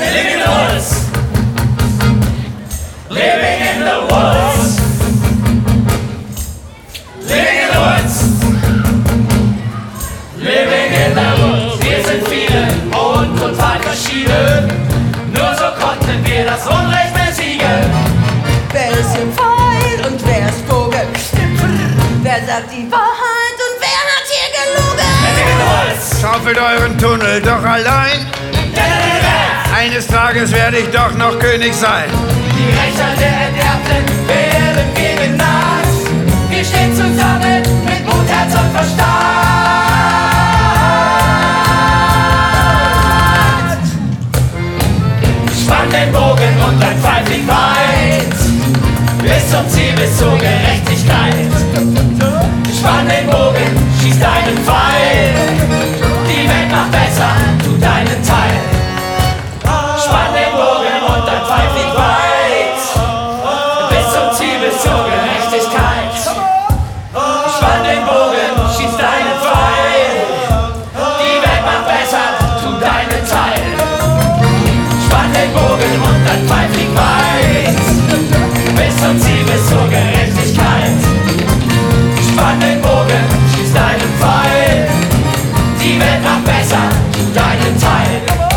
Living in the. Living in the woods. Living in the woods. Living in the woods. Wir sind viele und total verschieden. Nur so konnten wir das Unrecht besiegen. Wer ist im Pfeil und wer ist Vogel? Wer sagt die Wahrheit und wer hat hier gelogen? Living in the. Schaufelt euren Tunnel doch allein. Eines Tages werde ich doch noch König sein. Die Rechte der Enterbten werden wir genagt. Wir stehen zusammen mit Mut, Herz und Verstand. Spann den Bogen und dann pfeif ihn weit. Bis zum Ziel, bis zur Gerechtigkeit. an den Bogen, schieß deinen Pfeil. Die Welt macht besser zu deinen Teil.